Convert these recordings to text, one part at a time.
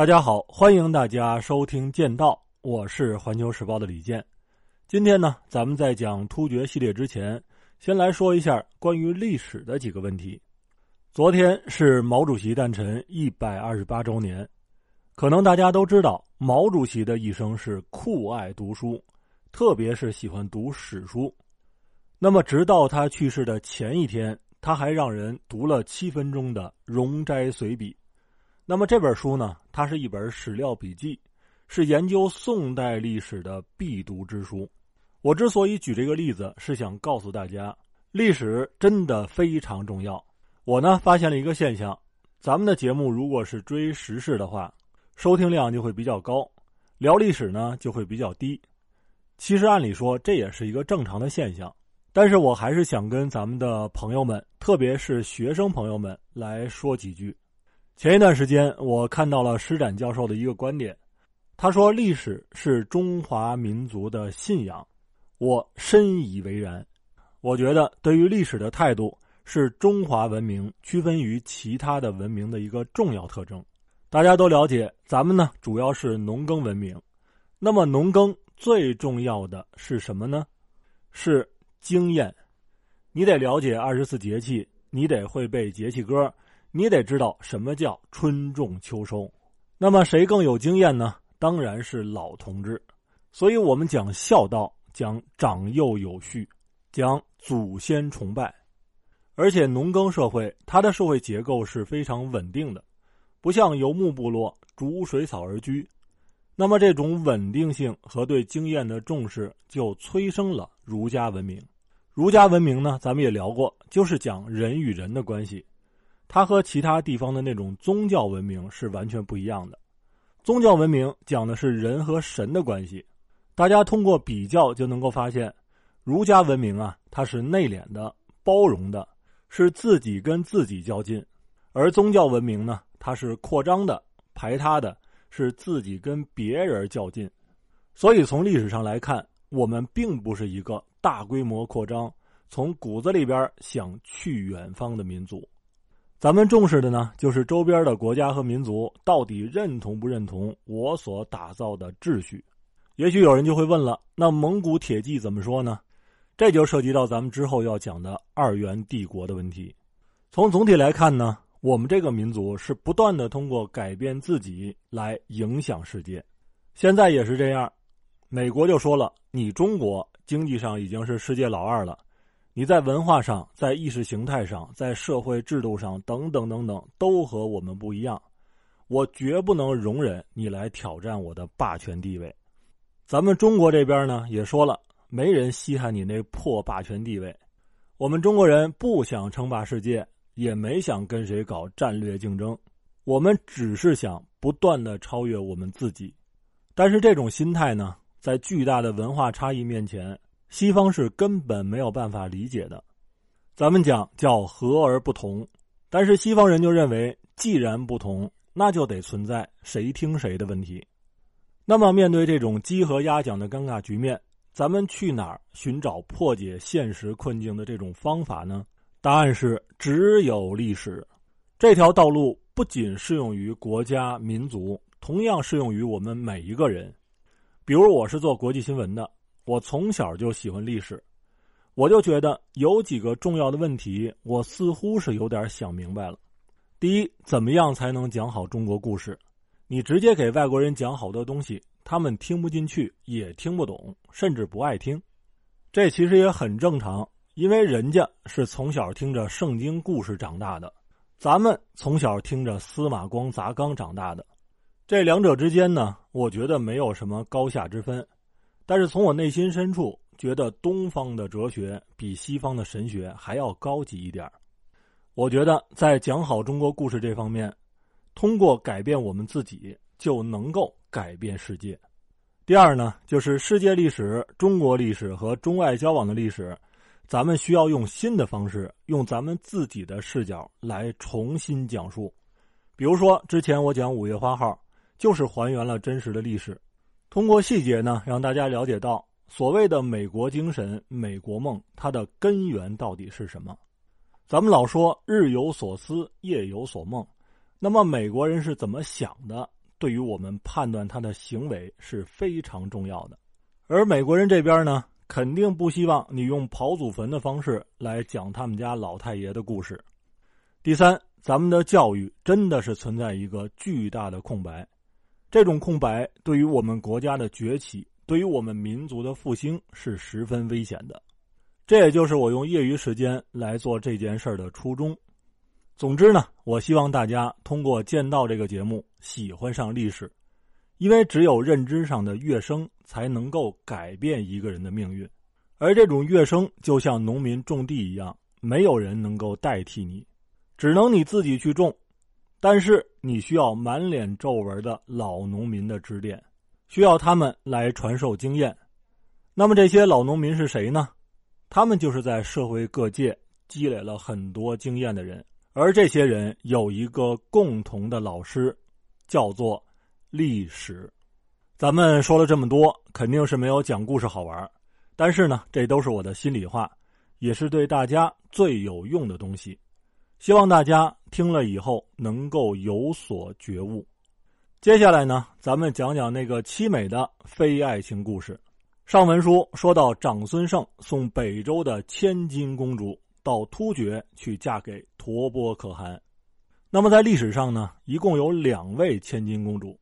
大家好，欢迎大家收听《剑道》，我是环球时报的李健。今天呢，咱们在讲突厥系列之前，先来说一下关于历史的几个问题。昨天是毛主席诞辰一百二十八周年，可能大家都知道，毛主席的一生是酷爱读书，特别是喜欢读史书。那么，直到他去世的前一天，他还让人读了七分钟的《容斋随笔》。那么这本书呢，它是一本史料笔记，是研究宋代历史的必读之书。我之所以举这个例子，是想告诉大家，历史真的非常重要。我呢发现了一个现象，咱们的节目如果是追时事的话，收听量就会比较高；聊历史呢就会比较低。其实按理说这也是一个正常的现象，但是我还是想跟咱们的朋友们，特别是学生朋友们来说几句。前一段时间，我看到了施展教授的一个观点，他说：“历史是中华民族的信仰。”我深以为然。我觉得，对于历史的态度是中华文明区分于其他的文明的一个重要特征。大家都了解，咱们呢主要是农耕文明，那么农耕最重要的是什么呢？是经验。你得了解二十四节气，你得会背节气歌。你得知道什么叫春种秋收，那么谁更有经验呢？当然是老同志。所以我们讲孝道，讲长幼有序，讲祖先崇拜。而且农耕社会，它的社会结构是非常稳定的，不像游牧部落逐水草而居。那么这种稳定性和对经验的重视，就催生了儒家文明。儒家文明呢，咱们也聊过，就是讲人与人的关系。它和其他地方的那种宗教文明是完全不一样的。宗教文明讲的是人和神的关系，大家通过比较就能够发现，儒家文明啊，它是内敛的、包容的，是自己跟自己较劲；而宗教文明呢，它是扩张的、排他的，是自己跟别人较劲。所以从历史上来看，我们并不是一个大规模扩张、从骨子里边想去远方的民族。咱们重视的呢，就是周边的国家和民族到底认同不认同我所打造的秩序。也许有人就会问了，那蒙古铁骑怎么说呢？这就涉及到咱们之后要讲的二元帝国的问题。从总体来看呢，我们这个民族是不断的通过改变自己来影响世界。现在也是这样，美国就说了，你中国经济上已经是世界老二了。你在文化上、在意识形态上、在社会制度上等等等等，都和我们不一样。我绝不能容忍你来挑战我的霸权地位。咱们中国这边呢，也说了，没人稀罕你那破霸权地位。我们中国人不想称霸世界，也没想跟谁搞战略竞争，我们只是想不断的超越我们自己。但是这种心态呢，在巨大的文化差异面前。西方是根本没有办法理解的，咱们讲叫和而不同，但是西方人就认为，既然不同，那就得存在谁听谁的问题。那么，面对这种鸡和鸭讲的尴尬局面，咱们去哪儿寻找破解现实困境的这种方法呢？答案是只有历史。这条道路不仅适用于国家民族，同样适用于我们每一个人。比如，我是做国际新闻的。我从小就喜欢历史，我就觉得有几个重要的问题，我似乎是有点想明白了。第一，怎么样才能讲好中国故事？你直接给外国人讲好多东西，他们听不进去，也听不懂，甚至不爱听。这其实也很正常，因为人家是从小听着圣经故事长大的，咱们从小听着司马光砸缸长大的，这两者之间呢，我觉得没有什么高下之分。但是从我内心深处觉得，东方的哲学比西方的神学还要高级一点我觉得在讲好中国故事这方面，通过改变我们自己，就能够改变世界。第二呢，就是世界历史、中国历史和中外交往的历史，咱们需要用新的方式，用咱们自己的视角来重新讲述。比如说，之前我讲五月花号，就是还原了真实的历史。通过细节呢，让大家了解到所谓的美国精神、美国梦，它的根源到底是什么？咱们老说日有所思，夜有所梦，那么美国人是怎么想的？对于我们判断他的行为是非常重要的。而美国人这边呢，肯定不希望你用刨祖坟的方式来讲他们家老太爷的故事。第三，咱们的教育真的是存在一个巨大的空白，这种空白对于我们国家的崛起，对于我们民族的复兴是十分危险的。这也就是我用业余时间来做这件事的初衷。总之呢，我希望大家通过《剑道》这个节目喜欢上历史，因为只有认知上的跃升，才能够改变一个人的命运。而这种跃升就像农民种地一样，没有人能够代替你。只能你自己去种，但是你需要满脸皱纹的老农民的指点，需要他们来传授经验。那么这些老农民是谁呢？他们就是在社会各界积累了很多经验的人，而这些人有一个共同的老师，叫做历史。咱们说了这么多，肯定是没有讲故事好玩，但是呢，这都是我的心里话，也是对大家最有用的东西。希望大家听了以后能够有所觉悟。接下来呢，咱们讲讲那个凄美的非爱情故事。上文书说到，长孙晟送北周的千金公主到突厥去嫁给陀波可汗。那么在历史上呢，一共有两位千金公主，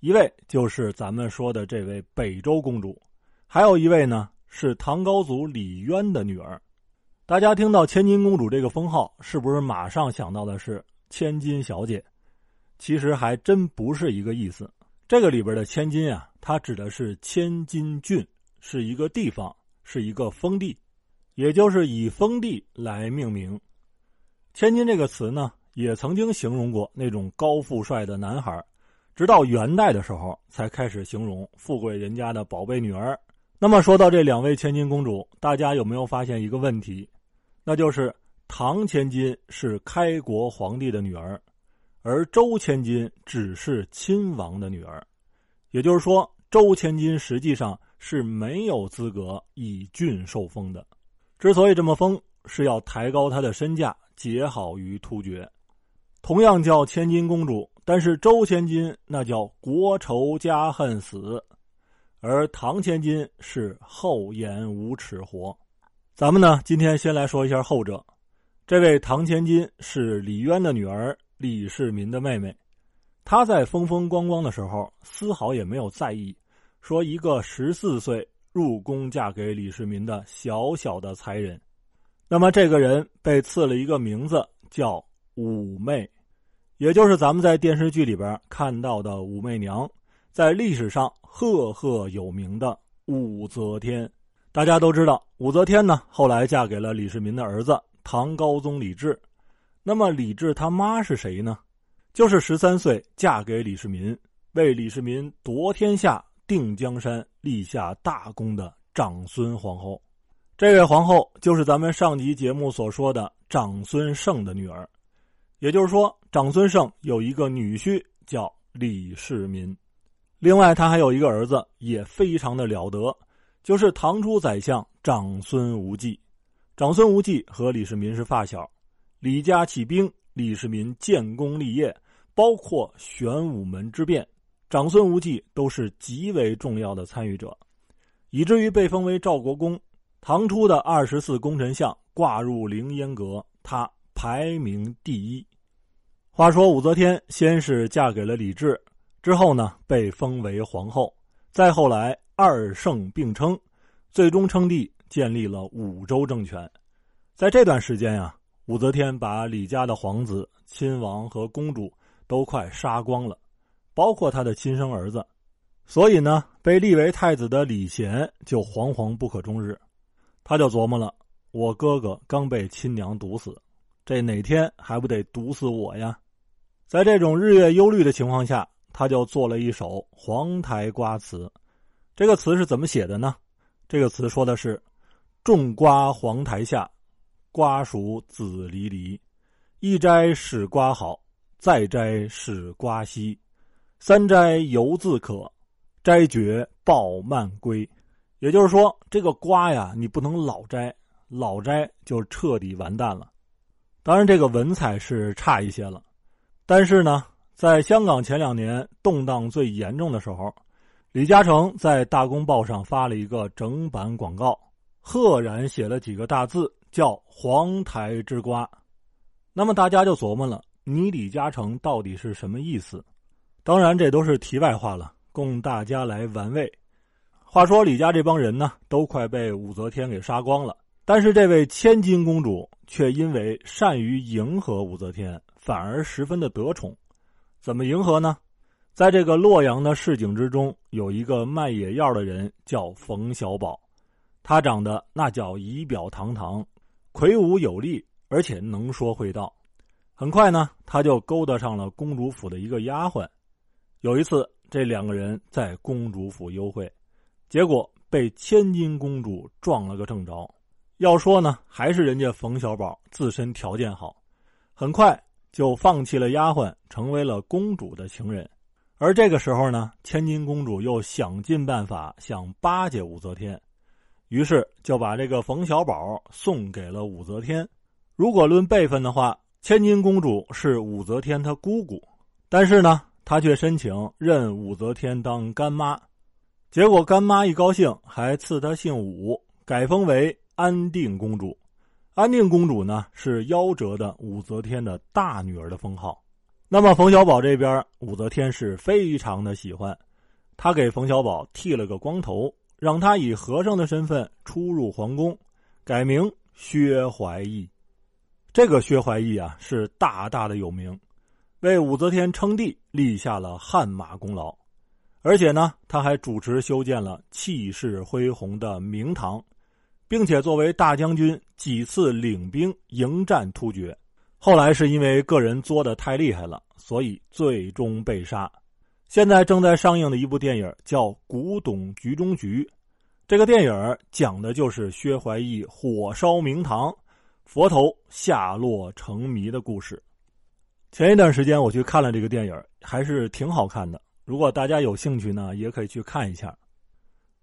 一位就是咱们说的这位北周公主，还有一位呢是唐高祖李渊的女儿。大家听到千金公主这个封号，是不是马上想到的是千金小姐？其实还真不是一个意思。这个里边的千金啊，它指的是千金郡，是一个地方，是一个封地，也就是以封地来命名。千金这个词呢，也曾经形容过那种高富帅的男孩，直到元代的时候才开始形容富贵人家的宝贝女儿。那么说到这两位千金公主，大家有没有发现一个问题？那就是唐千金是开国皇帝的女儿，而周千金只是亲王的女儿，也就是说，周千金实际上是没有资格以郡受封的。之所以这么封，是要抬高她的身价，结好于突厥。同样叫千金公主，但是周千金那叫国仇家恨死，而唐千金是厚颜无耻活。咱们呢，今天先来说一下后者。这位唐千金是李渊的女儿，李世民的妹妹。她在风风光光的时候，丝毫也没有在意，说一个十四岁入宫嫁给李世民的小小的才人。那么这个人被赐了一个名字，叫武媚，也就是咱们在电视剧里边看到的武媚娘，在历史上赫赫有名的武则天。大家都知道，武则天呢后来嫁给了李世民的儿子唐高宗李治。那么李治他妈是谁呢？就是十三岁嫁给李世民，为李世民夺天下、定江山立下大功的长孙皇后。这位皇后就是咱们上集节目所说的长孙晟的女儿。也就是说，长孙晟有一个女婿叫李世民，另外他还有一个儿子，也非常的了得。就是唐初宰相长孙无忌，长孙无忌和李世民是发小，李家起兵，李世民建功立业，包括玄武门之变，长孙无忌都是极为重要的参与者，以至于被封为赵国公。唐初的二十四功臣相挂入凌烟阁，他排名第一。话说武则天先是嫁给了李治，之后呢被封为皇后，再后来。二圣并称，最终称帝，建立了武周政权。在这段时间呀，武则天把李家的皇子、亲王和公主都快杀光了，包括他的亲生儿子。所以呢，被立为太子的李贤就惶惶不可终日。他就琢磨了：我哥哥刚被亲娘毒死，这哪天还不得毒死我呀？在这种日月忧虑的情况下，他就做了一首《黄台瓜词》。这个词是怎么写的呢？这个词说的是：“种瓜黄台下，瓜熟子离离。一摘使瓜好，再摘使瓜稀。三摘犹自可，摘绝抱蔓归。”也就是说，这个瓜呀，你不能老摘，老摘就彻底完蛋了。当然，这个文采是差一些了，但是呢，在香港前两年动荡最严重的时候，李嘉诚在《大公报》上发了一个整版广告，赫然写了几个大字，叫“黄台之瓜”。那么大家就琢磨了：你李嘉诚到底是什么意思？当然，这都是题外话了，供大家来玩味。话说李家这帮人呢，都快被武则天给杀光了，但是这位千金公主却因为善于迎合武则天，反而十分的得宠。怎么迎合呢？在这个洛阳的市井之中，有一个卖野药的人叫冯小宝，他长得那叫仪表堂堂，魁梧有力，而且能说会道。很快呢，他就勾搭上了公主府的一个丫鬟。有一次，这两个人在公主府幽会，结果被千金公主撞了个正着。要说呢，还是人家冯小宝自身条件好，很快就放弃了丫鬟，成为了公主的情人。而这个时候呢，千金公主又想尽办法想巴结武则天，于是就把这个冯小宝送给了武则天。如果论辈分的话，千金公主是武则天她姑姑，但是呢。她却申请认武则天当干妈，结果干妈一高兴，还赐她姓武，改封为安定公主。安定公主呢，是夭折的武则天的大女儿的封号。那么冯小宝这边，武则天是非常的喜欢，他给冯小宝剃了个光头，让他以和尚的身份出入皇宫，改名薛怀义。这个薛怀义啊，是大大的有名。为武则天称帝立下了汗马功劳，而且呢，他还主持修建了气势恢宏的明堂，并且作为大将军几次领兵迎战突厥。后来是因为个人作的太厉害了，所以最终被杀。现在正在上映的一部电影叫《古董局中局》，这个电影讲的就是薛怀义火烧明堂，佛头下落成谜的故事。前一段时间我去看了这个电影，还是挺好看的。如果大家有兴趣呢，也可以去看一下。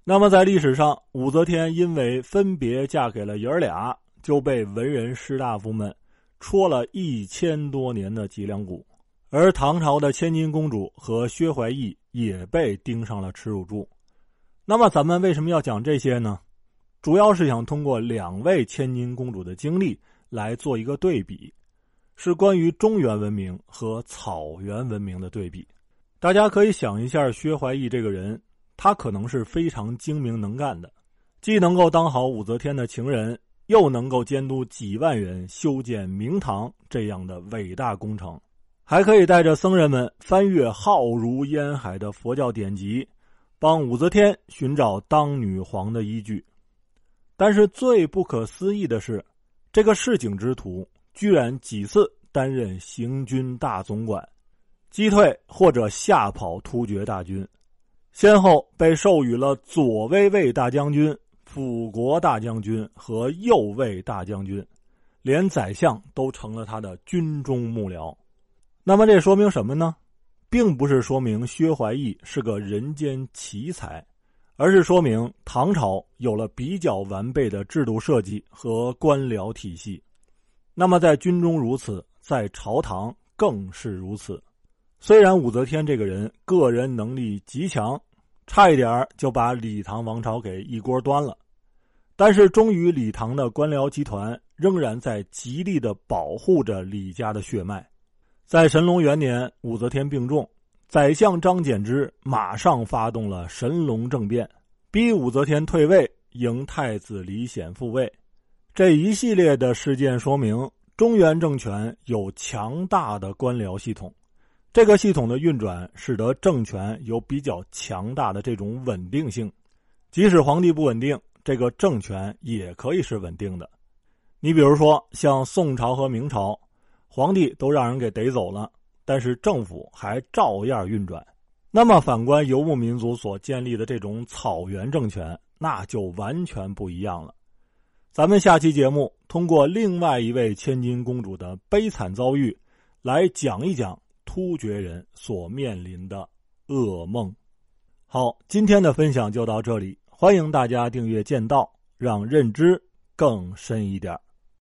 那么在历史上，武则天因为分别嫁给了爷儿俩，就被文人士大夫们戳了一千多年的脊梁骨。而唐朝的千金公主和薛怀义也被钉上了耻辱柱。那么咱们为什么要讲这些呢？主要是想通过两位千金公主的经历来做一个对比。是关于中原文明和草原文明的对比，大家可以想一下，薛怀义这个人，他可能是非常精明能干的，既能够当好武则天的情人，又能够监督几万人修建明堂这样的伟大工程，还可以带着僧人们翻阅浩如烟海的佛教典籍，帮武则天寻找当女皇的依据。但是最不可思议的是，这个市井之徒。居然几次担任行军大总管，击退或者吓跑突厥大军，先后被授予了左威卫大将军、辅国大将军和右卫大将军，连宰相都成了他的军中幕僚。那么这说明什么呢？并不是说明薛怀义是个人间奇才，而是说明唐朝有了比较完备的制度设计和官僚体系。那么，在军中如此，在朝堂更是如此。虽然武则天这个人个人能力极强，差一点就把李唐王朝给一锅端了，但是终于李唐的官僚集团仍然在极力的保护着李家的血脉。在神龙元年，武则天病重，宰相张柬之马上发动了神龙政变，逼武则天退位，迎太子李显复位。这一系列的事件说明，中原政权有强大的官僚系统，这个系统的运转使得政权有比较强大的这种稳定性。即使皇帝不稳定，这个政权也可以是稳定的。你比如说，像宋朝和明朝，皇帝都让人给逮走了，但是政府还照样运转。那么，反观游牧民族所建立的这种草原政权，那就完全不一样了。咱们下期节目通过另外一位千金公主的悲惨遭遇，来讲一讲突厥人所面临的噩梦。好，今天的分享就到这里，欢迎大家订阅剑道，让认知更深一点。